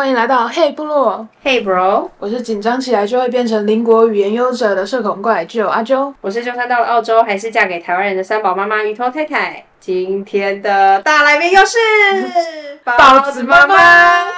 欢迎来到 Hey 部落，Hey bro，我是紧张起来就会变成邻国语言优者的社恐怪就阿啾，我是就算到了澳洲还是嫁给台湾人的三宝妈妈鱼头太太。今天的大来宾又是 包子妈妈，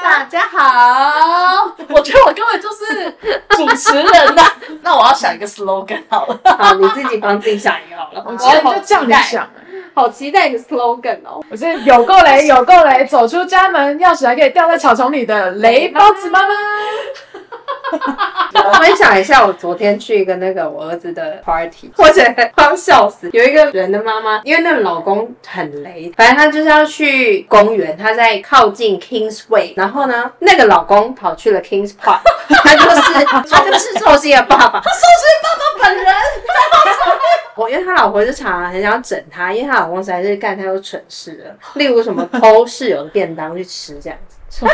大家好。我觉得我根本就是主持人呐，那我要想一个 slogan 好了。好，你自己帮自己想一个好了。我今天就叫你想。好期待你的 slogan 哦！我是有够雷，有够雷，走出家门，钥匙还可以掉在草丛里的雷包子妈妈。我分享一下，我昨天去一个那个我儿子的 party，我觉得快要笑死。有一个人的妈妈，因为那个老公很雷，反正他就是要去公园，他在靠近 Kingsway，然后呢，那个老公跑去了 Kings Park，他就是他就是寿星的爸爸，他寿星爸爸本人。我因为他老婆就常常很想整他，因为他老公实在是干太多蠢事了，例如什么偷室友的便当去吃这样子。什么？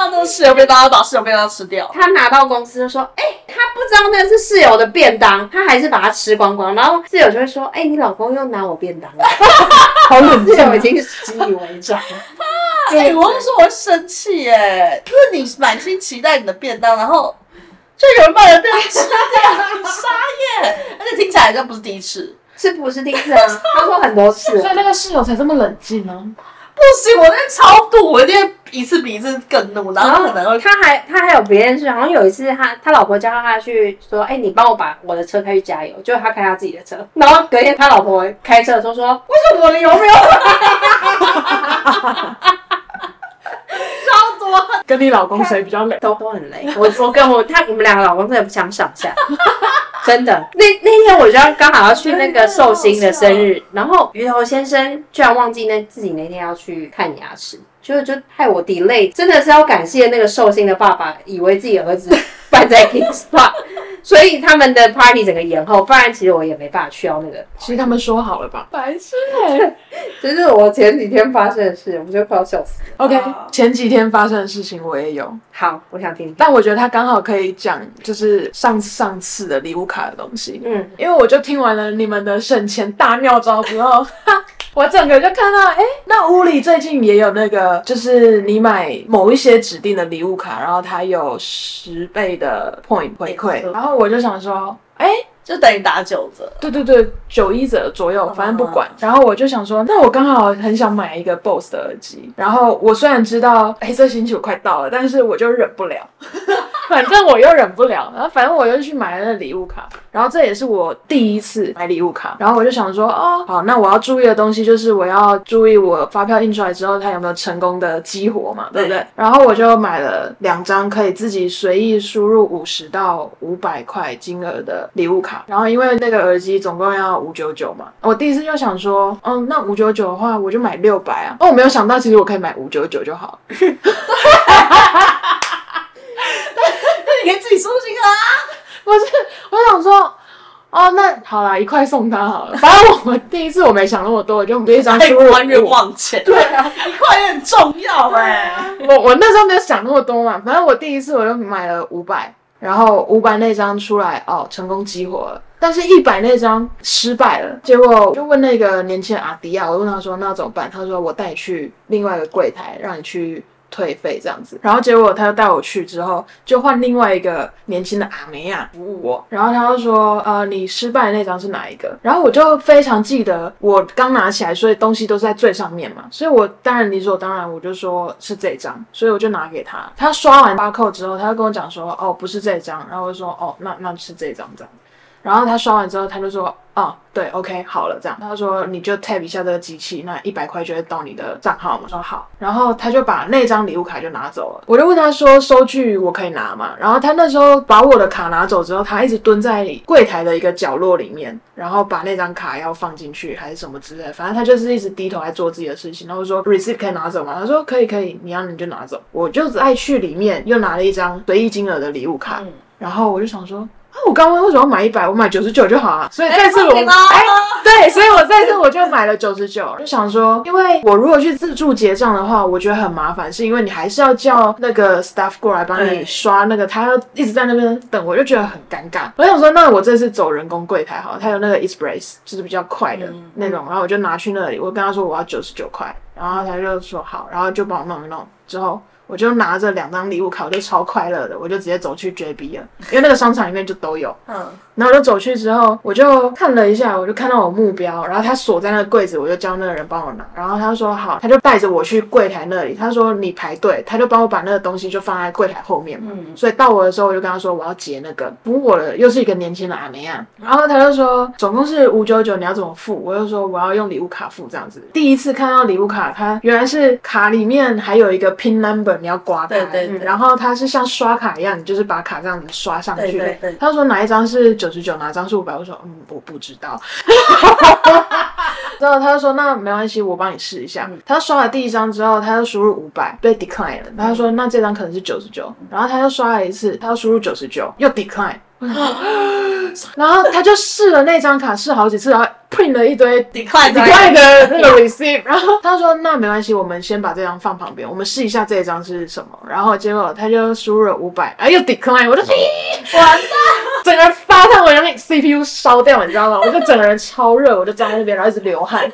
说他不知道那是室友便当，要把室友便当吃掉。他拿到公司就说：“哎、欸，他不知道那是室友的便当，他还是把它吃光光。”然后室友就会说：“哎、欸，你老公又拿我便当了。”好冷静，室友已经习以为常。哎、欸，我是说我会生气耶，就是你满心期待你的便当，然后。就有人把人便当吃掉，傻眼！而且听起来这不是第一次，是不是第一次啊？他说很多次，所以那个室友才这么冷静呢。不行，我那超度，我一定一次比一次更怒。然后可能他还他还有别人事，好像有一次他他老婆叫他去说，哎、欸，你帮我把我的车开去加油，就他开他自己的车。然后隔天他老婆开车的时候说，为什么我的油没有？跟你老公谁比较累？都 都很累。我我跟我他，我们两个老公真的不相上下，真的。那那天我就要刚好要去那个寿星的生日，然后鱼头先生居然忘记那自己那天要去看牙齿，就就害我 delay。真的是要感谢那个寿星的爸爸，以为自己儿子办在 Kings Park。所以他们的 party 整个延后，不然其实我也没办法去到那个。其实他们说好了吧？白痴哎！这是我前几天发生的事，我就快要笑死了。OK，前几天发生的事情我也有。好，我想听听。但我觉得他刚好可以讲，就是上上次的礼物卡的东西。嗯，因为我就听完了你们的省钱大妙招之后。我整个就看到，哎、欸，那屋里最近也有那个，就是你买某一些指定的礼物卡，然后它有十倍的 point 回馈，然后我就想说，哎、欸。就等于打九折，对对对，九一折左右，反正不管。然后我就想说，那我刚好很想买一个 BOSS 的耳机。然后我虽然知道 黑色星期五快到了，但是我就忍不了，反正我又忍不了。然后反正我又去买了礼物卡。然后这也是我第一次买礼物卡。然后我就想说，哦，好，那我要注意的东西就是我要注意我发票印出来之后，它有没有成功的激活嘛，对不对？对。然后我就买了两张可以自己随意输入五十到五百块金额的礼物卡。然后因为那个耳机总共要五九九嘛，我第一次就想说，嗯，那五九九的话，我就买六百啊。哦，我没有想到，其实我可以买五九九就好。那你可以自己收金啊。不是，我想说，哦，那好啦，一块送他好了。反正我第一次我没想那么多，我就一张输入冤枉钱。对啊，一块也很重要哎。我我那时候没有想那么多嘛，反正我第一次我就买了五百。然后五百那张出来哦，成功激活了，但是一百那张失败了。结果就问那个年轻人阿迪亚，我问他说那怎么办？他说我带你去另外一个柜台，让你去。退费这样子，然后结果他就带我去之后，就换另外一个年轻的阿梅亚服务我，然后他就说，呃，你失败的那张是哪一个？然后我就非常记得，我刚拿起来，所以东西都是在最上面嘛，所以我当然理所当然，我就说是这张，所以我就拿给他。他刷完八扣之后，他就跟我讲说，哦，不是这张，然后我就说，哦，那那是这张这样。然后他刷完之后，他就说：“哦，对，OK，好了，这样。”他说：“你就 tap 一下这个机器，那一百块就会到你的账号嘛。”我说：“好。”然后他就把那张礼物卡就拿走了。我就问他说：“收据我可以拿吗？”然后他那时候把我的卡拿走之后，他一直蹲在柜台的一个角落里面，然后把那张卡要放进去还是什么之类的，反正他就是一直低头在做自己的事情。然后我说：“receipt 可以拿走吗？”他说：“可以，可以，你要你就拿走。”我就再去里面又拿了一张随意金额的礼物卡，嗯、然后我就想说。啊！我刚刚为什么要买一百？我买九十九就好啊。所以这次我哎、欸，对，所以我这次我就买了九十九，就想说，因为我如果去自助结账的话，我觉得很麻烦，是因为你还是要叫那个 staff 过来帮你刷那个，他要一直在那边等，我就觉得很尴尬。我想说，那我这次走人工柜台好了，他有那个 express，就是比较快的那种，然后我就拿去那里，我跟他说我要九十九块，然后他就说好，然后就帮我弄一弄。之后。我就拿着两张礼物卡，我就超快乐的，我就直接走去 JB 了，因为那个商场里面就都有。嗯，然后我就走去之后，我就看了一下，我就看到我目标，然后他锁在那个柜子，我就叫那个人帮我拿，然后他说好，他就带着我去柜台那里，他说你排队，他就帮我把那个东西就放在柜台后面嘛。嗯，所以到我的时候，我就跟他说我要结那个，服务我的又是一个年轻的阿梅亚，然后他就说总共是五九九，你要怎么付？我就说我要用礼物卡付这样子。第一次看到礼物卡，它原来是卡里面还有一个 PIN number。你要刮开，对对对，然后它是像刷卡一样，你就是把卡这样子刷上去。对对对，他说哪一张是九十九，哪张是五百？我说嗯，我不知道。然后他就说那没关系，我帮你试一下。嗯、他刷了第一张之后，他就输入五百，被 decline 了。他说那这张可能是九十九，然后他又刷了一次，他又输入九十九，又 decline。然后他就试了那张卡，试好几次，然后 print 了一堆 decline decline 的那个 receipt。然后他说：“那没关系，我们先把这张放旁边，我们试一下这一张是什么。”然后结果他就输入了五百，哎，又 decline，我就完蛋，整个人发烫，我让那 CPU 烧掉，你知道吗？我就整个人超热，我就站在那边，然后一直流汗。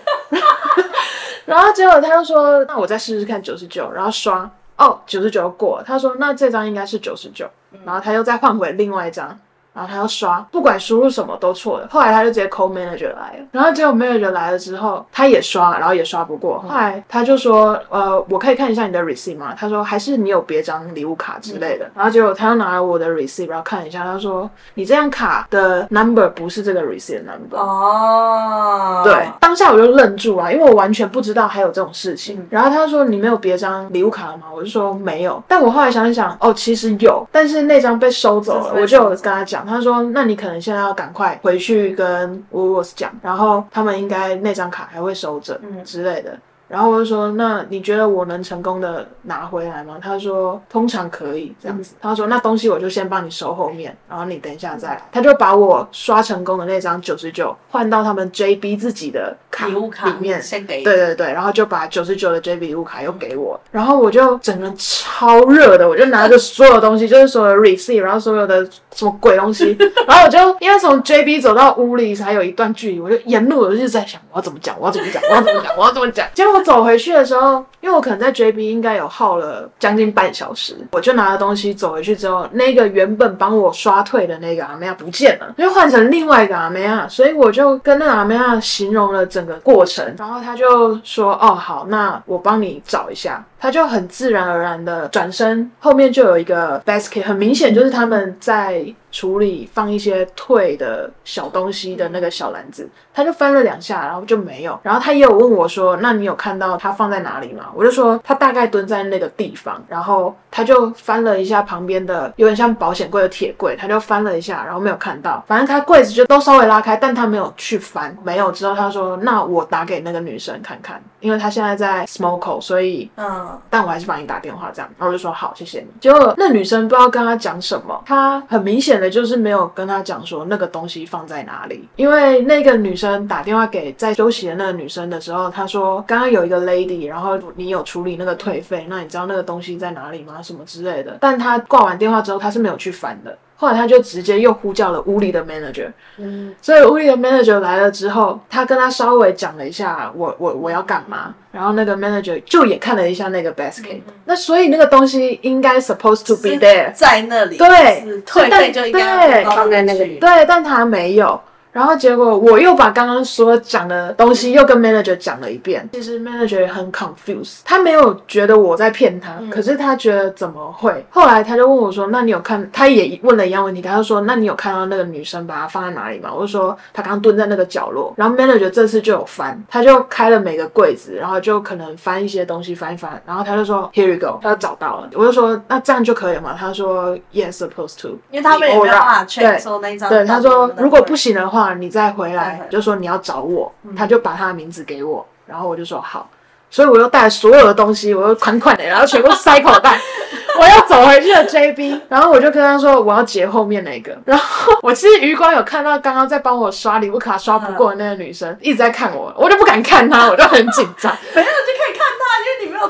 然后结果他又说：“那我再试试看九十九，然后刷哦，九十九过了。”他说：“那这张应该是九十九。”然后他又再换回另外一张。然后他要刷，不管输入什么都错了。后来他就直接 call manager 来了，然后结果 manager 来了之后，他也刷，然后也刷不过。后来他就说：“呃，我可以看一下你的 receipt 吗？”他说：“还是你有别张礼物卡之类的。嗯”然后结果他又拿了我的 receipt，然后看一下，他说：“你这张卡的 number 不是这个 receipt 的 number。”哦，对，当下我就愣住啊，因为我完全不知道还有这种事情。嗯、然后他说：“你没有别张礼物卡了吗？”我就说：“没有。”但我后来想一想，哦，其实有，但是那张被收走了。我就跟他讲。他说：“那你可能现在要赶快回去跟 Woolworths 讲，然后他们应该那张卡还会收着之类的。”然后我就说，那你觉得我能成功的拿回来吗？他说通常可以这样子。他说那东西我就先帮你收后面，然后你等一下再来。他就把我刷成功的那张九十九换到他们 JB 自己的卡礼物卡里面，先给。对对对，然后就把九十九的 JB 礼物卡又给我，然后我就整个超热的，我就拿着所有东西，就是所有的 receipt，然后所有的什么鬼东西，然后我就因为从 JB 走到屋里还有一段距离，我就沿路我就一直在想我要怎么讲，我要怎么讲，我要怎么讲，我要怎么讲，结果。我走回去的时候，因为我可能在 JB 应该有耗了将近半小时，我就拿了东西走回去之后，那个原本帮我刷退的那个阿妹亚不见了，就换成另外一个阿妹亚，所以我就跟那个阿妹亚形容了整个过程，然后他就说：“哦，好，那我帮你找一下。”他就很自然而然的转身，后面就有一个 basket，很明显就是他们在处理放一些退的小东西的那个小篮子。他就翻了两下，然后就没有。然后他也有问我说：“那你有看到他放在哪里吗？”我就说他大概蹲在那个地方。然后他就翻了一下旁边的有点像保险柜的铁柜，他就翻了一下，然后没有看到。反正他柜子就都稍微拉开，但他没有去翻。没有之后，他说：“那我打给那个女生看看，因为他现在在 Smoko，所以嗯。”但我还是帮你打电话这样，然后我就说好，谢谢你。结果那女生不知道跟他讲什么，他很明显的就是没有跟他讲说那个东西放在哪里，因为那个女生打电话给在休息的那个女生的时候，她说刚刚有一个 lady，然后你有处理那个退费，那你知道那个东西在哪里吗？什么之类的。但她挂完电话之后，她是没有去翻的。后来他就直接又呼叫了屋里的 manager，嗯，所以屋里的 manager 来了之后，他跟他稍微讲了一下我我我要干嘛，然后那个 manager 就也看了一下那个 basket，嗯，那所以那个东西应该 supposed to be there 在那里，对，退费就应该放在那个里，对，但他没有。然后结果我又把刚刚所讲的东西又跟 manager 讲了一遍。其实 manager 很 confused，他没有觉得我在骗他，可是他觉得怎么会？后来他就问我说：“那你有看？”他也问了一样问题，他就说：“那你有看到那个女生把她放在哪里吗？”我就说：“她刚刚蹲在那个角落。”然后 manager 这次就有翻，他就开了每个柜子，然后就可能翻一些东西翻一翻，然后他就说：“Here you go。”他就找到了。我就说：“那这样就可以了吗？”他说：“Yes, supposed to。”因为他们也没有办法 check 说那一张。对，他说：“如果不行的话。”你再回来。就说你要找我，他就把他的名字给我，然后我就说好，所以我又带所有的东西，我又款款的，然后全部塞口袋，我要走回去了 JB，然后我就跟他说我要截后面那个，然后我其实余光有看到刚刚在帮我刷礼物卡刷不过的那个女生一直在看我，我就不敢看她，我就很紧张，没有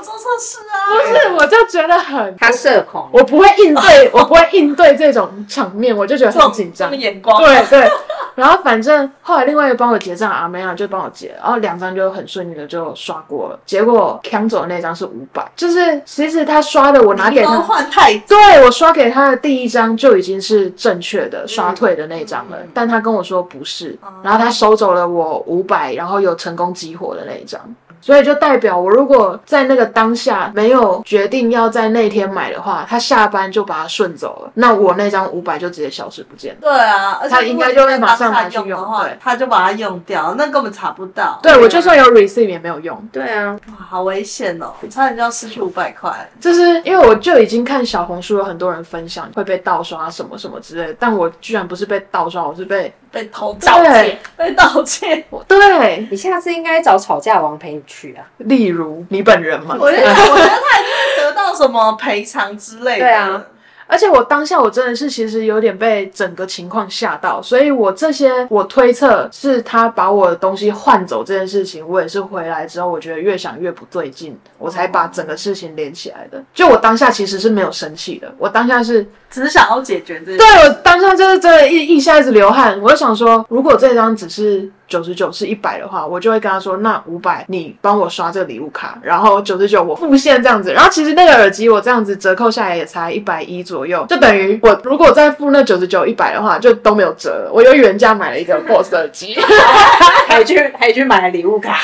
做错事啊，不是，我就觉得很他社恐，我不会应对，我不会应对这种场面，我就觉得很紧张，眼光，对对。然后反正后来另外一个帮我结账阿妹啊就帮我结，然后两张就很顺利的就刷过了。结果抢走的那张是五百，就是其实他刷的我拿给他换太，对，我刷给他的第一张就已经是正确的刷退的那张了，嗯、但他跟我说不是，然后他收走了我五百，然后有成功激活的那一张。所以就代表我如果在那个当下没有决定要在那天买的话，他下班就把它顺走了，那我那张五百就直接消失不见了。对啊，而且他应该就会马上拿去用，用对，他就把它用掉，那根本查不到。对，我就算有 receipt 也没有用。对啊，哇，好危险哦，差点就要失去五百块。就是因为我就已经看小红书有很多人分享会被盗刷什么什么之类的，但我居然不是被盗刷，我是被。被偷盗窃，被盗窃。对，你下次应该找吵架王陪你去啊。例如你本人吗？我觉得，我觉得他一定会得到什么赔偿之类的。对啊。而且我当下我真的是其实有点被整个情况吓到，所以我这些我推测是他把我的东西换走这件事情，我也是回来之后我觉得越想越不对劲，我才把整个事情连起来的。就我当下其实是没有生气的，我当下是只是想要解决这。对，我当下就是真的一一下子流汗，我就想说，如果这张只是。九十九是一百的话，我就会跟他说：“那五百你帮我刷这个礼物卡，然后九十九我付现这样子。”然后其实那个耳机我这样子折扣下来也才一百一左右，就等于我如果再付那九十九一百的话，就都没有折了。我又原价买了一个 BOSS 耳机，还去还去买了礼物卡，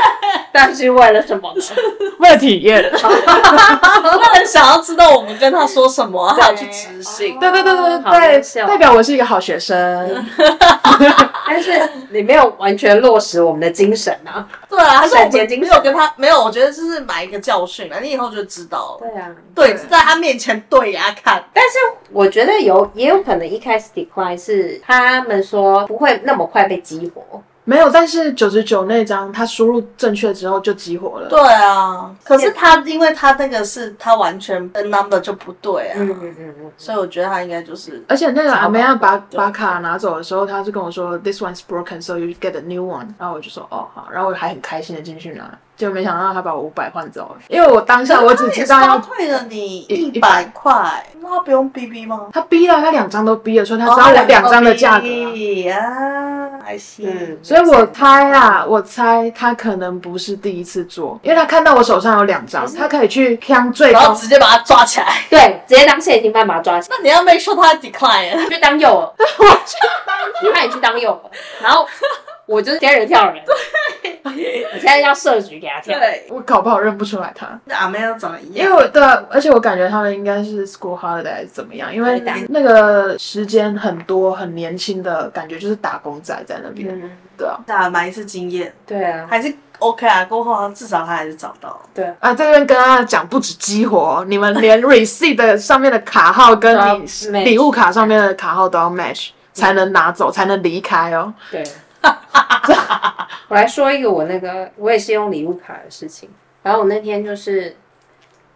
但是为了什么呢？为了体验。他很想要知道我们跟他说什么，他要去执行。对对对对对，代表我是一个好学生。但是你没有完全落实我们的精神啊！对啊，他是我们没有跟他没有，我觉得就是买一个教训啊，你以后就知道了。对啊，对，在他面前对啊看。但是我觉得有也有可能一开始 decline 是他们说不会那么快被激活。没有，但是九十九那张他输入正确之后就激活了。对啊，可是他因为他那个是他完全的 number 就不对啊，嗯嗯嗯嗯，所以我觉得他应该就是。而且那个阿梅亚把把卡拿走的时候，他是跟我说 this one's broken, so you get a new one。然后我就说哦好，然后我还很开心的进去拿。就没想到他把我五百换走了，因为我当下我只知道要退了你一百块，那他不用逼逼吗？他逼了，他两张都逼了，所以他知道我两张的价格啊，还行。所以我猜啊，我猜他可能不是第一次做，因为他看到我手上有两张，他可以去抢最高，然后直接把他抓起来，对，直接当现金犯把他抓起来。那你要 make sure 他 decline，就当诱饵，我去当，他也去当诱饵，然后。我就是天人跳人，对，我现在要设局给他跳。对，我搞不好认不出来他。那阿妹要长得一样，因为我对，而且我感觉他们应该是 school holiday 还是怎么样？因为那个时间很多，很年轻的感觉，就是打工仔在那边。嗯、对啊，打买一次经验。对啊，还是 OK 啊。过后至少他还是找到了。对啊，这边跟他讲，不止激活，你们连 receipt 上面的卡号跟你礼物卡上面的卡号都要 match 才能拿走，才能离开哦。对。我来说一个我那个，我也是用礼物卡的事情。然后我那天就是，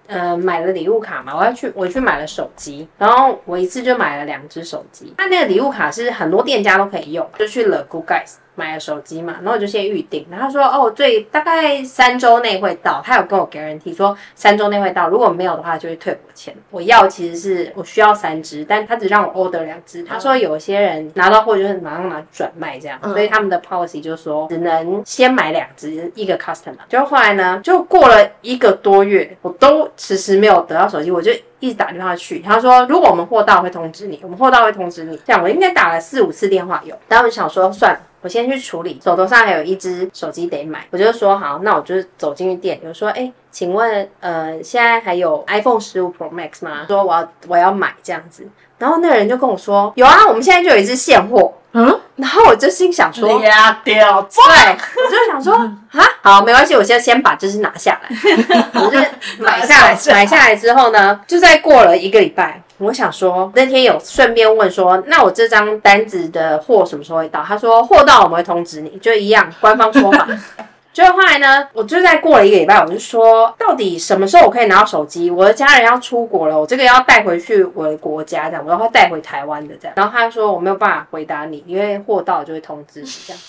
呃，买了礼物卡嘛，我要去，我去买了手机。然后我一次就买了两只手机。它那个礼物卡是很多店家都可以用，就去了 Good Guys。买了手机嘛，然后我就先预定，然后他说哦，最，大概三周内会到，他有跟我 guarantee 说三周内会到，如果没有的话就会退我钱。我要其实是我需要三只，但他只让我 order 两只。他说有些人拿到货就是马上拿转卖这样，所以他们的 policy 就是说只能先买两只一个 customer。就后来呢，就过了一个多月，我都迟迟没有得到手机，我就一直打电话去，他说如果我们货到会通知你，我们货到会通知你。这样我应该打了四五次电话有，然后我就想说算了。我先去处理，手头上还有一只手机得买，我就说好，那我就走进去店，我说，哎，请问，呃，现在还有 iPhone 十五 Pro Max 吗？说我要我要买这样子，然后那个人就跟我说，有啊，我们现在就有一只现货，嗯，然后我就心想说，呀，掉，对，我就想说，啊，好，没关系，我先先把这只拿下来，我就买下来，买下来之后呢，就再过了一个礼拜。我想说，那天有顺便问说，那我这张单子的货什么时候会到？他说货到我们会通知你，就一样官方说法。就后来呢，我就在过了一个礼拜，我就说到底什么时候我可以拿到手机？我的家人要出国了，我这个要带回去我的国家，这样我要带回台湾的这样。然后他就说我没有办法回答你，因为货到就会通知你这样。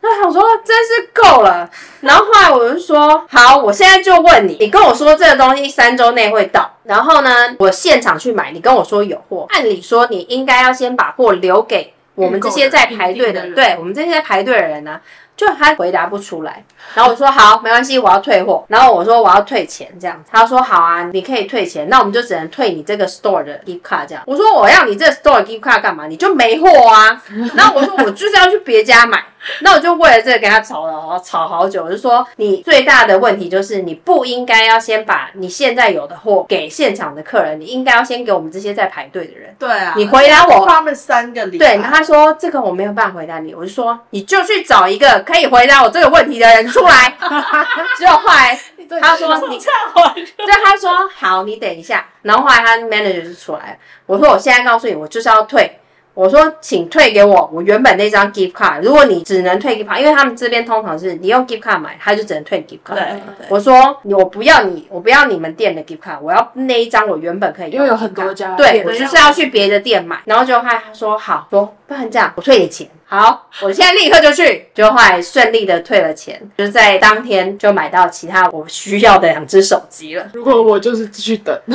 那我说真是够了，然后后来我就说好，我现在就问你，你跟我说这个东西三周内会到，然后呢，我现场去买，你跟我说有货，按理说你应该要先把货留给我们这些在排队的，对我们这些在排队的人呢、啊，就他回答不出来。然后我说好，没关系，我要退货。然后我说我要退钱，这样子。他说好啊，你可以退钱，那我们就只能退你这个 store 的 gift card 这样。我说我要你这个 store gift card 干嘛？你就没货啊。然后我说我就是要去别家买。那我就为了这个跟他吵了，吵好久。我就说你最大的问题就是你不应该要先把你现在有的货给现场的客人，你应该要先给我们这些在排队的人。对啊，你回答我，他们三个礼。对，然后他说这个我没有办法回答你，我就说你就去找一个可以回答我这个问题的人出来。只有后来他说你，对他说好，你等一下。然后后来他 manager 就出来了，我说我现在告诉你，我就是要退。我说，请退给我我原本那张 gift card。如果你只能退 gift card，因为他们这边通常是你用 gift card 买，他就只能退 gift card。对，我说我不要你，我不要你们店的 gift card，我要那一张我原本可以用。因为有很多家。对，我就是要去别的店买。然后就后来他说好，说不然这样，我退你钱。好，我现在立刻就去。就后来顺利的退了钱，就在当天就买到其他我需要的两只手机了。如果我就是继续等，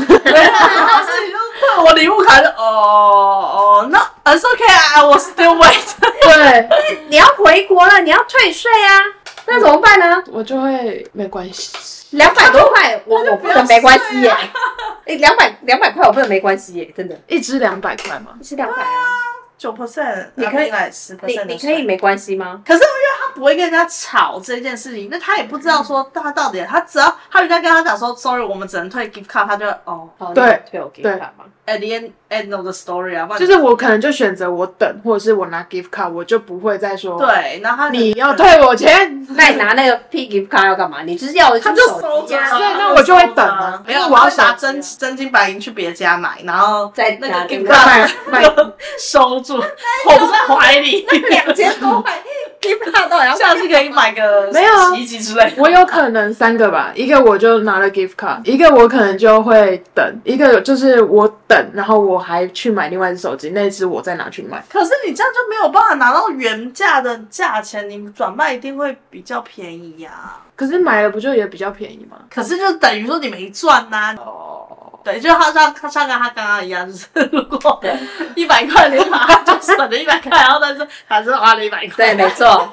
我礼物卡就哦哦，那。It's okay, I will still wait。对，你要回国了，你要退税啊，那怎么办呢？我就会没关系，两百多块，我我不能没关系耶。哎，两百两百块我不能没关系耶，真的。一支两百块吗？一支两百啊。九 percent，你可以十 percent，你可以没关系吗？可是因为他不会跟人家吵这件事情，那他也不知道说他到底，他只要他人家跟他讲说，sorry，我们只能退 gift card，他就哦，对，退我 gift card 吗？At the end end of the story 啊，就是我可能就选择我等，或者是我拿 gift card，我就不会再说对，然后你要退我钱，那你拿那个 P gift card 要干嘛？你就是要的，他就收着，所以那我就会等啊，没有，我要拿真真金白银去别家买，然后在那个 gift card 收住。捧在怀里，那两千多块，你怕到要下次可以买个 没有洗衣机之类。我有可能三个吧，一个我就拿了 gift card，一个我可能就会等，一个就是我等，然后我还去买另外一只手机，那只我再拿去卖。可是你这样就没有办法拿到原价的价钱，你转卖一定会比较便宜呀、啊。可是买了不就也比较便宜吗？可是就等于说你没赚呐、啊。哦。对，就好像他像跟他刚刚一样，就是如果一百块的话，就省了一百块，然后但是还是花了一百块。对，没错。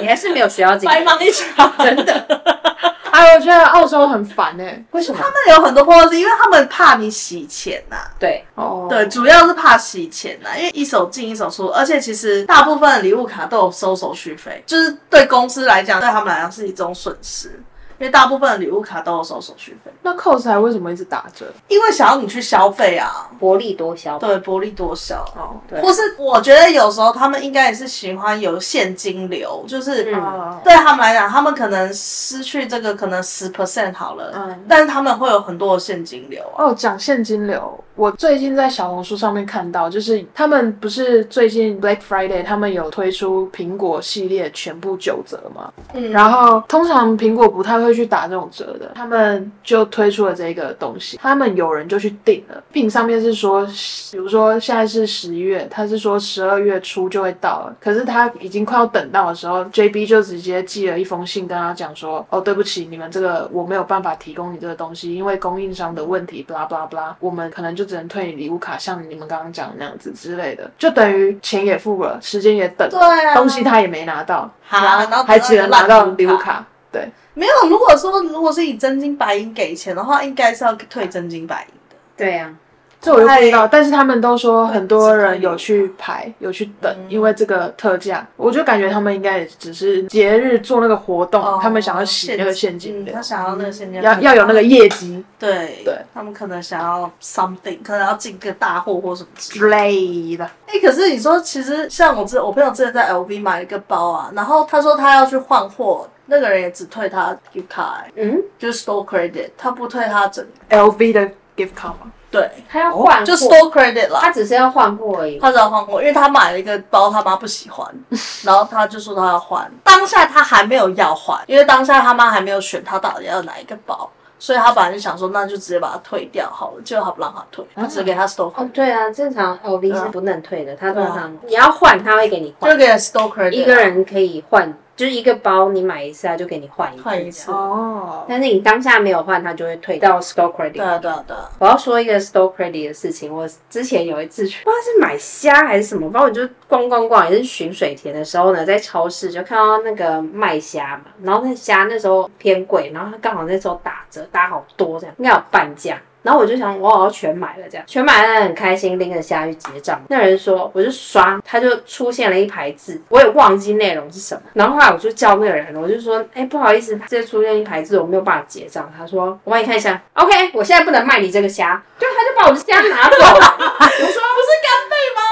你还是没有学到这个。白忙一场，真的。哎，我觉得澳洲很烦哎、欸，为什么？他们有很多 policy，因为他们怕你洗钱呐、啊。对，哦，对，主要是怕洗钱呐、啊，因为一手进一手出，而且其实大部分的礼物卡都有收手续费，就是对公司来讲，对他们来讲是一种损失。因为大部分的礼物卡都有收手续费，那 Cost 还为什么一直打折？因为想要你去消费啊，薄利多销。对，薄利多销。哦，对。或是我觉得有时候他们应该也是喜欢有现金流，就是、嗯、对他们来讲，他们可能失去这个可能十 percent 好了，嗯，但是他们会有很多的现金流、啊。哦，讲现金流，我最近在小红书上面看到，就是他们不是最近 Black Friday 他们有推出苹果系列全部九折吗？嗯，然后通常苹果不太会。去打这种折的，他们就推出了这个东西，他们有人就去订了，并上面是说，比如说现在是十一月，他是说十二月初就会到了，可是他已经快要等到的时候，JB 就直接寄了一封信跟他讲说，哦，对不起，你们这个我没有办法提供你这个东西，因为供应商的问题，blah blah blah，我们可能就只能退你礼物卡，像你们刚刚讲的那样子之类的，就等于钱也付了，时间也等，对啊，东西他也没拿到，好，然后还只能拿到礼物卡，对。没有，如果说如果是以真金白银给钱的话，应该是要退真金白银的。对呀、啊。这我就不知道，但是他们都说很多人有去排，有去等，因为这个特价。我就感觉他们应该也只是节日做那个活动，他们想要洗那个现金，他想要那个现金，要要有那个业绩。对对，他们可能想要 something，可能要进个大货或什么之类的。哎，可是你说，其实像我之我朋友之前在 LV 买了一个包啊，然后他说他要去换货，那个人也只退他 gift card，嗯，就是 store credit，他不退他整 LV 的 gift card 吗？对，他要换、哦，就 store credit 了。他只是要换货而已。他只要换货，因为他买了一个包，他妈不喜欢，然后他就说他要换。当下他还没有要换，因为当下他妈还没有选他到底要哪一个包，所以他本来就想说，那就直接把它退掉好了，结果他不让他退，他只给他 store credit。哦，对啊，正常 LV 是不能退的，他通常你要换，他会给你换，就给 store credit。一个人可以换就是一个包你买一次，他就给你换一换一次哦。但是你当下没有换，他就会退到 store credit。对啊，对啊，对啊。我要说一个 store credit 的事情，我之前有一次去，不知道是买虾还是什么，反正我就逛逛逛，也是巡水田的时候呢，在超市就看到那个卖虾嘛，然后那虾那时候偏贵，然后它刚好那时候打折，打好多这样，应该有半价。然后我就想，我好像全买了这样，全买了很开心，拎着虾去结账。那人说，我就刷，他就出现了一排字，我也忘记内容是什么。然后后来我就叫那个人，我就说，哎，不好意思，这出现一排字，我没有办法结账。他说，我帮你看一下。OK，我现在不能卖你这个虾，就他就把我的虾拿走了。我说，不是干贝吗？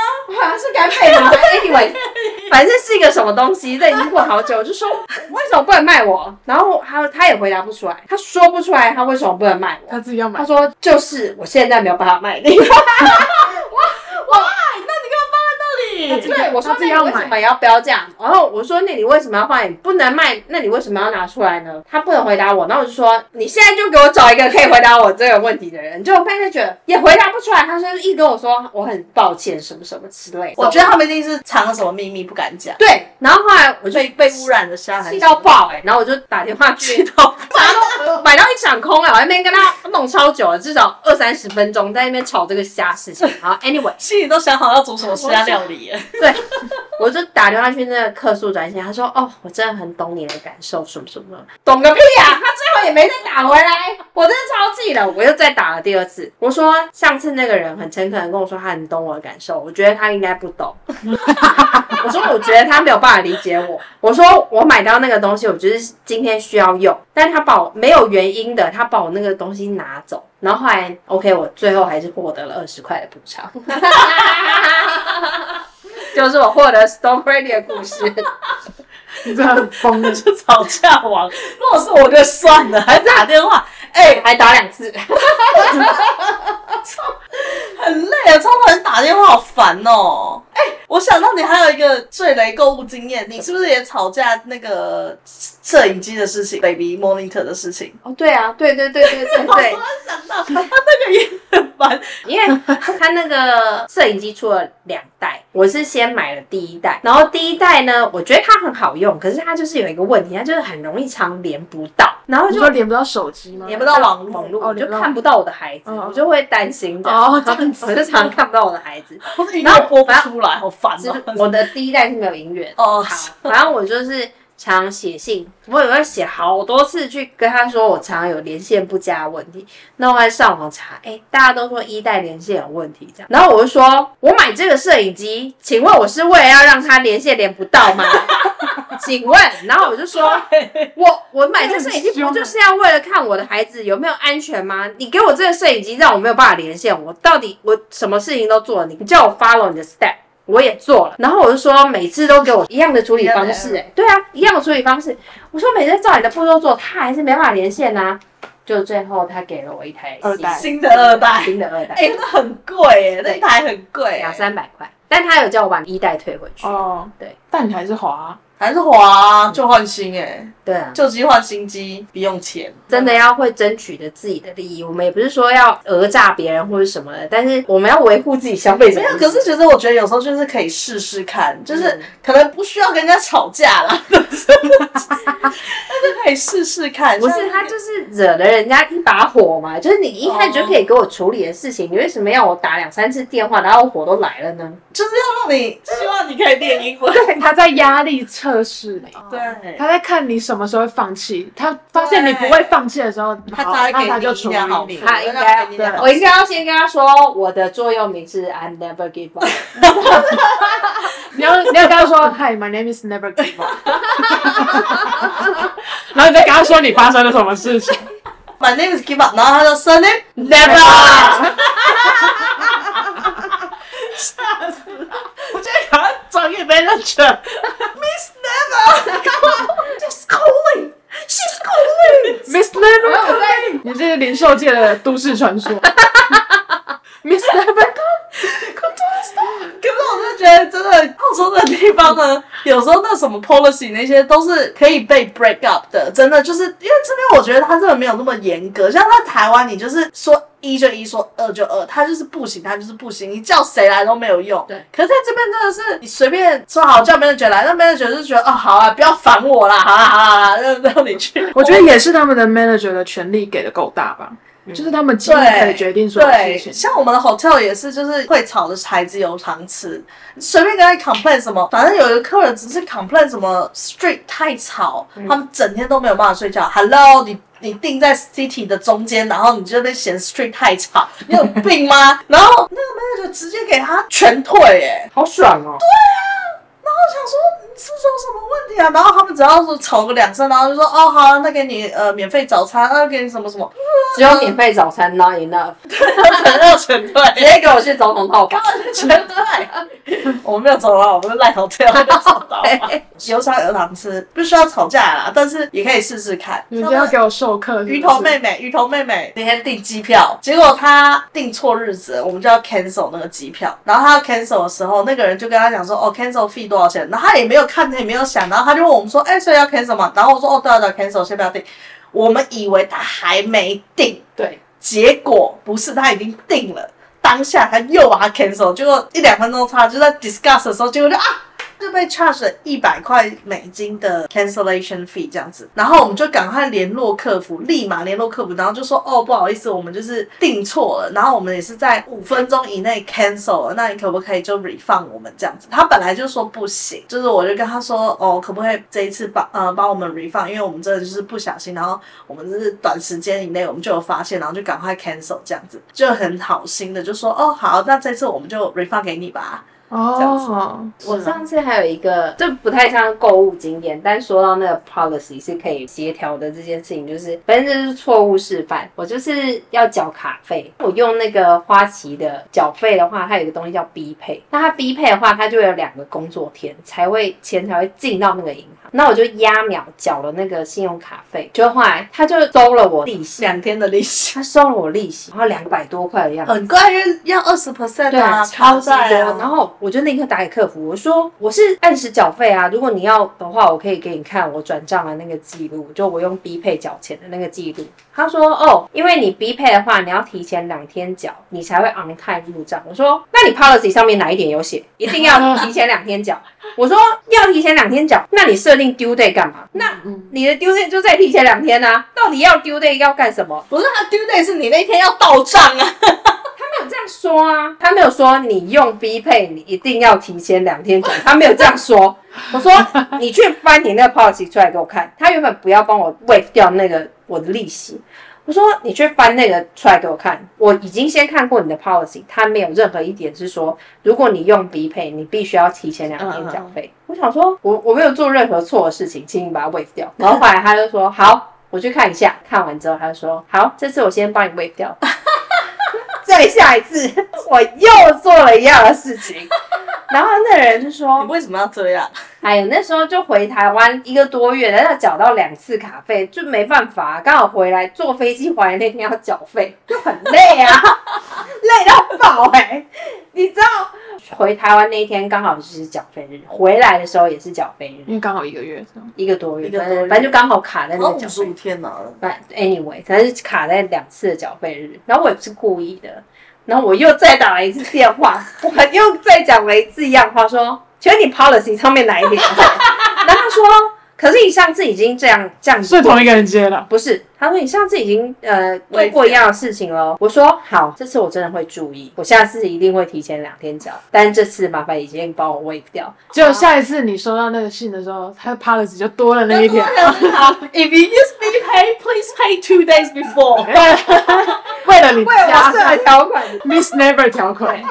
好 像是干贝吗？Anyway，反正是一个什么东西，这已经过好久。我就说，为什么不能卖我？然后他他也回答不出来，他说不出来他为什么不能卖我。他自己要买。他说。就是我现在没有办法卖你。哇哇，那你干嘛放在那里？对，我说自己要买，为什么要标价？然后我说，那你为什么要放？你不能卖，那你为什么要拿出来呢？他不能回答我，然后我就说，你现在就给我找一个可以回答我这个问题的人。就我发现觉得也回答不出来，他说一跟我说我很抱歉什么什么之类的。我觉得他们一定是藏了什么秘密不敢讲。对，然后后来我就被被污染的虾，气到爆哎、欸！然后我就打电话去，气到爆，买到一场空哎、欸！我在那边跟他弄超久了，至少二三十分钟在那边吵这个虾事情。然后 anyway，心里都想好要煮什么虾料理耶。对，我就打电话去那个客诉专线，他说：“哦，我真的很懂你的感受，什么什么，懂个屁啊！”他最后也没再打回来，我真的超气的。我又再打了第二次，我说上次那个人很诚恳的跟我说他很懂我的感受，我觉得他应该不懂。我说我觉得他没有办法理解我。我说我买到那个东西，我就是今天需要用，但他把我没有原因的，他把我那个东西拿走。然后后来，OK，我最后还是获得了二十块的补偿。就是我获得 Stone Brady 的故事，你这样疯的，是吵架王。如果是我就算了，还打电话，哎、欸，还打两次，很累啊，超多人打电话好烦哦。哎、欸，我想到你还有一个最雷购物经验，你是不是也吵架那个摄影机的事情，Baby Monitor 的事情？哦，对啊，对对对对对对。我突然想到，他那个也很烦，因为他那个摄影机出了两代，我是先买了第一代，然后第一代呢，我觉得它很好用，可是它就是有一个问题，它就是很容易常连不到，然后就连不到手机吗？连不到网网络，哦、我就看不到我的孩子，哦、我就会担心的哦，这样子，我就常常看不到我的孩子，然后播不出来，好烦哦。我的第一代是没有音乐哦，好，反正我就是。常写信，我有在写好多次去跟他说，我常常有连线不佳的问题。那我还上网查，哎、欸，大家都说一代连线有问题，这样。然后我就说，我买这个摄影机，请问我是为了要让他连线连不到吗？请问，然后我就说，我我买这个摄影机不就是要为了看我的孩子有没有安全吗？你给我这个摄影机，让我没有办法连线，我到底我什么事情都做了，你叫我 follow 你的 step。我也做了，然后我就说每次都给我一样的处理方式，哎，对啊，一样的处理方式。我说每次照你的步骤做，他还是没办法连线呐。就最后他给了我一台二代。新的。二代，新的二代，哎，真的很贵哎，那台很贵，两三百块。但他有叫我把一代退回去。哦，对，但你还是滑。还是滑就换新哎、欸，对啊，旧机换新机不用钱，真的要会争取的自己的利益。我们也不是说要讹诈别人或者什么的，但是我们要维护自己消费者。没有，可是其实我觉得有时候就是可以试试看，就是可能不需要跟人家吵架啦，但是可以试试看。不是他就是惹了人家一把火嘛，就是你一开始就可以给我处理的事情，你为什么要我打两三次电话，然后火都来了呢？就是要让你希望你可以练英文。对，他在压力测试你，对，他在看你什么时候会放弃。他发现你不会放弃的时候，他才会给他就处理你。他应该，我应该要先跟他说，我的座右铭是 I never give up。你要你要跟他说，Hi, my name is never give up。然后你再跟他说你发生了什么事情。My name is give up，然后他说 Surname never。吓死了！我觉得好像专业没人权。Miss Never，She's calling，She's calling，Miss Never，你这是零售界的都市传说。Miss Never，Come to us。可是我真的觉得，真的澳洲的地方呢，有时候那什么 policy 那些都是可以被 break up 的。真的就是因为这边，我觉得他真的没有那么严格。像在台湾，你就是说。一就一，说二就二，他就是不行，他就是不行，你叫谁来都没有用。对，可是在这边真的是你随便说好叫 manager 来，那 manager 就觉得哦好啊，不要烦我啦，好啦好啦，让让你去。我觉得也是他们的 manager 的权力给的够大吧。就是他们几乎可以决定所有事情。像我们的 hotel 也是，就是会吵的孩子有糖吃，随便跟他 complain 什么，反正有一个客人只是 complain 什么 street 太吵，嗯、他们整天都没有办法睡觉。Hello，你你定在 city 的中间，然后你就被嫌 street 太吵，你有病吗？然后那个 manager 就直接给他全退，哎，好爽哦。对啊，然后想说。是不是有什么问题啊？然后他们只要是吵个两声，然后就说哦好啊，那给你呃免费早餐，那给你什么什么，只有免费早餐，not enough，全要全退，直接给我去总统套房，全退。我们没有走啊，我们是赖头退，没有走到。有茶有 糖吃，不需要吵架啦，但是也可以试试看。你不要给我授课。鱼头妹妹，鱼头妹妹那天订机票，结果她订错日子，我们就要 cancel 那个机票。然后她要 cancel 的时候，那个人就跟她讲说哦 cancel fee 多少钱？然后他也没有。看他也没有想，然后他就问我们说：“哎、欸，所以要 cancel 吗？”然后我说：“哦，对啊，对啊，cancel，先不要定。”我们以为他还没定，对，结果不是，他已经定了。当下他又把它 cancel，结果一两分钟差，就在 discuss 的时候，结果就啊。就被 charge 一百块美金的 cancellation fee 这样子，然后我们就赶快联络客服，立马联络客服，然后就说哦，不好意思，我们就是订错了，然后我们也是在五分钟以内 cancel 了，那你可不可以就 refund 我们这样子？他本来就说不行，就是我就跟他说哦，可不可以这一次帮呃帮我们 refund，因为我们真的就是不小心，然后我们就是短时间以内我们就有发现，然后就赶快 cancel 这样子，就很好心的就说哦好，那这次我们就 refund 给你吧。哦，我上次还有一个，就不太像购物经验，但说到那个 policy 是可以协调的这件事情，就是反正就是错误示范。我就是要缴卡费，我用那个花旗的缴费的话，它有一个东西叫 B Pay，那它 B Pay 的话，它就有两个工作天才会钱才会进到那个银行。那我就压秒缴了那个信用卡费，就后来他就收了我利息，两天的利息，他收了我利息，然后两百多块的样子，很贵，因为要二十 percent 对啊，超级多。然后。我就立刻打给客服，我说我是按时缴费啊，如果你要的话，我可以给你看我转账的那个记录，就我用 B Pay 缴钱的那个记录。他说哦，因为你 B Pay 的话，你要提前两天缴，你才会 on time 入账。我说那你 policy 上面哪一点有写一定要提前两天缴？我说要提前两天缴，那你设定 due date 干嘛？那你的 due date 就再提前两天啊？到底要 due date 要干什么？不是他 due date 是你那天要到账啊。说啊，他没有说你用 B Pay 你一定要提前两天缴，他没有这样说。我说你去翻你那个 policy 出来给我看，他原本不要帮我 waive 掉那个我的利息。我说你去翻那个出来给我看，我已经先看过你的 policy，他没有任何一点是说如果你用 B Pay 你必须要提前两天缴费。我想说我我没有做任何错的事情，请你把它 waive 掉。然后后来他就说好，我去看一下，看完之后他就说好，这次我先帮你 waive 掉。再下一次，我又做了一样的事情，然后那人就说：“你为什么要这样？”哎呀，那时候就回台湾一个多月，然后要缴到两次卡费，就没办法，刚好回来坐飞机回来那天要缴费，就很累啊，累到爆哎、欸！你知道，回台湾那一天刚好就是缴费日，回来的时候也是缴费日，因为刚好一个月，一个多月，反正反正就刚好卡在那个缴费。十五天呢。反 anyway，反正卡在两次的缴费日，然后我也不是故意的。然后我又再打了一次电话，我又再讲了一次一样话，说：“请问你 policy 上面哪一点？” 然后他说：“可是你上次已经这样这样子，是同一个人接的，不是？”他说：“你上次已经呃做过一样的事情了。”我说：“好，这次我真的会注意，我下次一定会提前两天缴。但是这次麻烦已经帮我 waive 掉。结果下一次你收到那个信的时候，他的 policy 就多了那一天。好，If you use B Pay, please pay two days before。为了你加上条款，Miss Never 条款，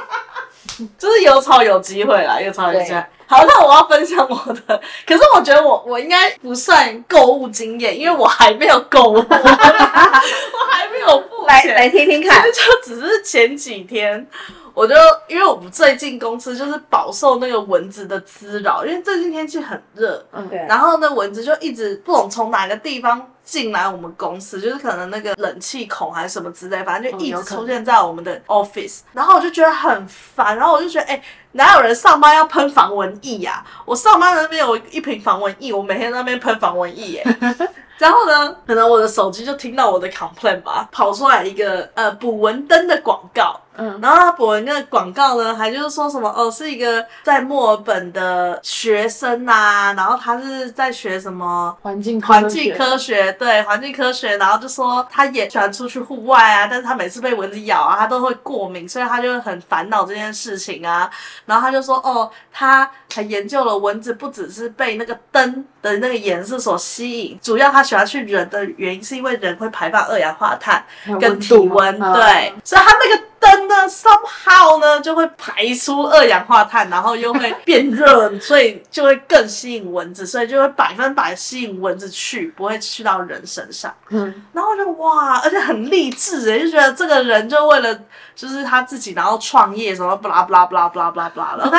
就是有吵有机会啦，有吵有机会。好，那我要分享我的，可是我觉得我我应该不算购物经验，因为我还没有购物，我还没有付钱。来来听听看，就只是前几天，我就因为我们最近公司就是饱受那个蚊子的滋扰，因为最近天气很热，嗯对，然后呢蚊子就一直不懂从哪个地方进来我们公司，就是可能那个冷气孔还是什么之类，反正就一直出现在我们的 office，然后我就觉得很烦，然后我就觉得哎。欸哪有人上班要喷防蚊液呀？我上班那边有一瓶防蚊液，我每天在那边喷防蚊液耶。然后呢，可能我的手机就听到我的 complaint 吧，跑出来一个呃捕蚊灯的广告。嗯，然后他捕蚊灯的广告呢，还就是说什么哦，是一个在墨尔本的学生啊，然后他是在学什么环境环境科学，对环境科学，然后就说他也喜欢出去户外啊，但是他每次被蚊子咬啊，他都会过敏，所以他就很烦恼这件事情啊。然后他就说哦，他还研究了蚊子不只是被那个灯的那个颜色所吸引，主要他喜欢去人的原因是因为人会排放二氧化碳跟体温，对，所以他那个。灯呢，somehow 呢就会排出二氧化碳，然后又会变热，所以就会更吸引蚊子，所以就会百分百吸引蚊子去，不会去到人身上。嗯，然后就哇，而且很励志诶，就觉得这个人就为了就是他自己，然后创业什么巴拉巴拉巴拉巴拉巴拉巴拉，OK，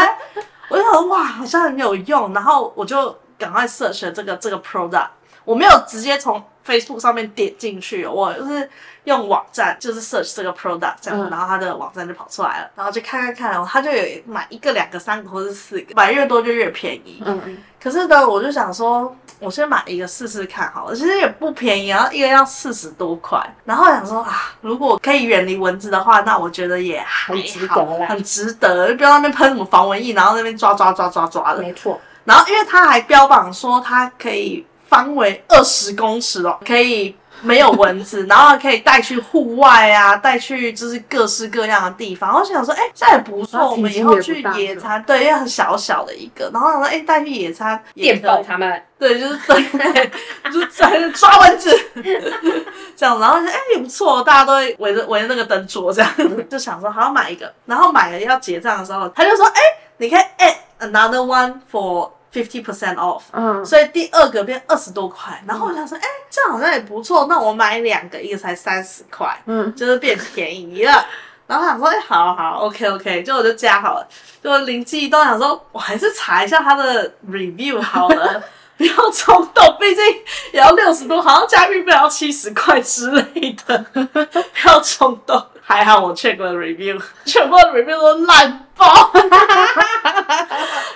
我就觉得哇，好像很有用，然后我就赶快 search 这个这个 product，我没有直接从 Facebook 上面点进去，我就是。用网站就是 search 这个 product 这样，嗯、然后他的网站就跑出来了，然后就看看看，他就有买一个、两个、三个或是四个，买越多就越便宜。嗯嗯。可是呢，我就想说，我先买一个试试看好了，其实也不便宜，然后一个要四十多块。然后想说啊，如果可以远离蚊子的话，那我觉得也还好，很值得，很值得，就不要那边喷什么防蚊液，然后那边抓抓抓抓抓的。没错。然后因为他还标榜说它可以方围二十公尺哦，可以。没有蚊子，然后可以带去户外啊，带去就是各式各样的地方。我想说，哎，这也不错，我们以后去野餐，对，因为很小小的一个。然后想说，哎，带去野餐，电爆他们，对，就是 对，就是在抓蚊子，这样。然后说，哎，也不错，大家都会围着围着那个灯桌这样，就想说，好，买一个。然后买了要结账的时候，他就说，哎，你可以 add another one for。Fifty percent off，嗯，所以第二个变二十多块，然后我想说，哎、欸，这样好像也不错，那我买两个，一个才三十块，嗯，就是变便宜了。然后想说，哎、欸，好好，OK OK，就我就加好了，就灵机一动想说，我还是查一下它的 review 好了，不要冲动，毕竟也要六十多，好像加运费要七十块之类的，不要冲动。还好我 check 了 review，全部的 review 都烂爆，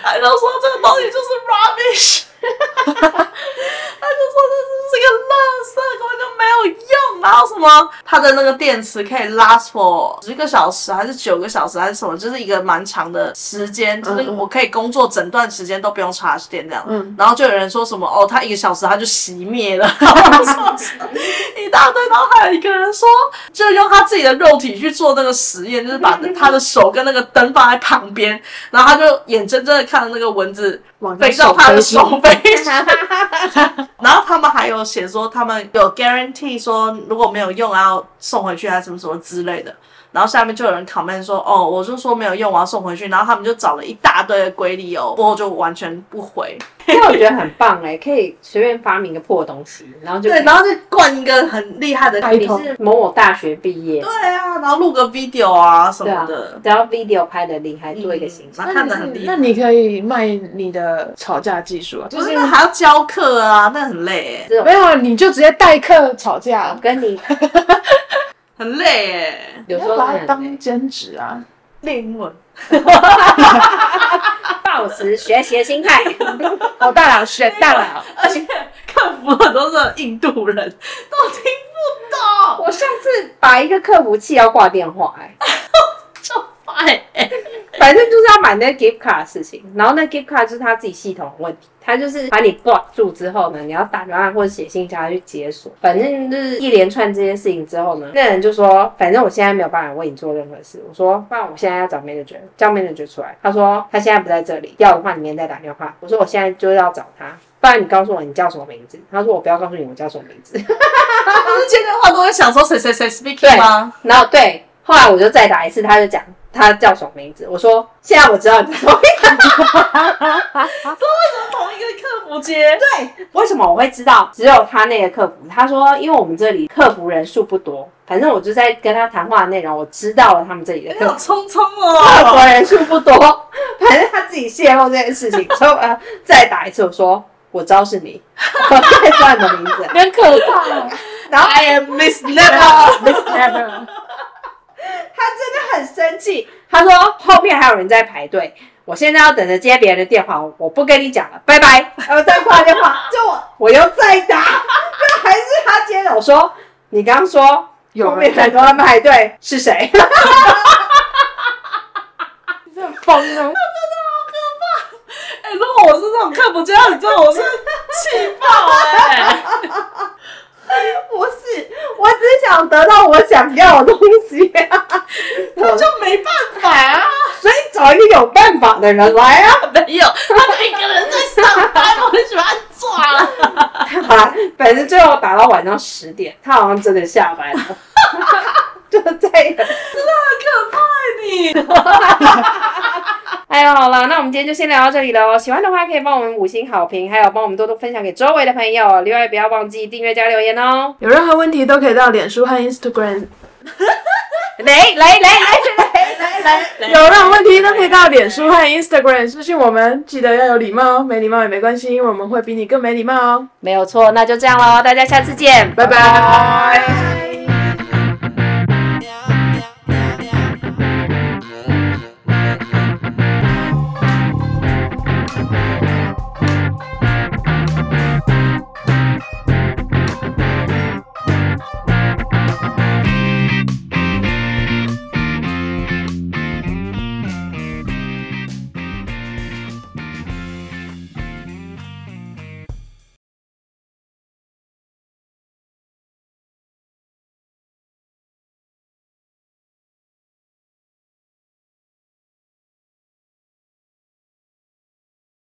还都说这个东西就是 rubbish，他就说这是这个垃圾，根本就没有用，然后什么它的那个电池可以 last for 十个小时还是九个小时还是什么，就是一个蛮长的时间，就是我可以工作整段时间都不用插电这样，嗯，然后就有人说什么哦，它一个小时它就熄灭了，一大堆，然后还有一个人说，就用他自己的肉。体去做那个实验，就是把他的手跟那个灯放在旁边，然后他就眼睁睁的看着那个蚊子飞到他的手背上。然后他们还有写说，他们有 guarantee 说如果没有用，然后送回去还是什么什么之类的。然后下面就有人 comment 说，哦，我就说没有用，我要送回去。然后他们就找了一大堆的鬼理由，过后就完全不回。因为我觉得很棒哎，可以随便发明个破东西，然后就对，然后就灌一个很厉害的。你是某某大学毕业？对啊，然后录个 video 啊什么的，只要 video 拍的厉害，做一个形象，看得很厉害。那你可以卖你的吵架技术啊，就是还要教课啊，那很累哎。没有，你就直接代课吵架，跟你。很累哎，有时候把它当兼职啊，练英文，保持学习的心态。哦，大佬学大佬，而且客服很多是印度人，都听不懂。我上次把一个客服气要挂电话，哎，就烦哎。反正就是要买那个 gift card 的事情，然后那 gift card 就是他自己系统的问题，他就是把你 block 住之后呢，你要打电话或者写信叫他去解锁，反正就是一连串这些事情之后呢，那人就说，反正我现在没有办法为你做任何事。我说，不然我现在要找 manager，叫 manager 出来。他说他现在不在这里，要的话你明天再打电话。我说我现在就要找他，不然你告诉我你叫什么名字。他说我不要告诉你我叫什么名字。他 不是接电话都会想说谁谁谁 speaking 吗？然后对，后来我就再打一次，他就讲。他叫什么名字？我说现在我知道你叫什么名字。说为什么同一个客服接？对，为什么我会知道？只有他那个客服。他说，因为我们这里客服人数不多，反正我就在跟他谈话的内容，我知道了他们这里的客服。匆匆哦，客服人数不多，反正他自己泄露这件事情，所以呃，再打一次，我说我知道是你，我再说你的名字，很可怕。然后 I am Miss Never，Miss Never。他真的很生气，他说后面还有人在排队。我现在要等着接别人的电话，我不跟你讲了，拜拜。然后再挂电话，就我我又再打，就还是他接的。我说你刚刚说有面很多人排队，是谁？你！真的好可怕！哎、欸，如果我是这种看不见，你知道我是气爆哎！不是，我只想得到我想要的东西，我就没办法啊。所以找一个有办法的人来啊！没有，他一个人在上班，我很喜欢抓了。好，反正最后打到晚上十点，他好像真的下班了。就这样，真的很可怕，你。今天就先聊到这里喽。喜欢的话可以帮我们五星好评，还有帮我们多多分享给周围的朋友。另外，不要忘记订阅加留言哦。有任何问题都可以到脸书和 Instagram。来来来来来来来，有任何问题都可以到脸书和 Instagram 私信我们，记得要有礼貌，没礼貌也没关系，因为我们会比你更没礼貌哦。没有错，那就这样喽，大家下次见，拜拜。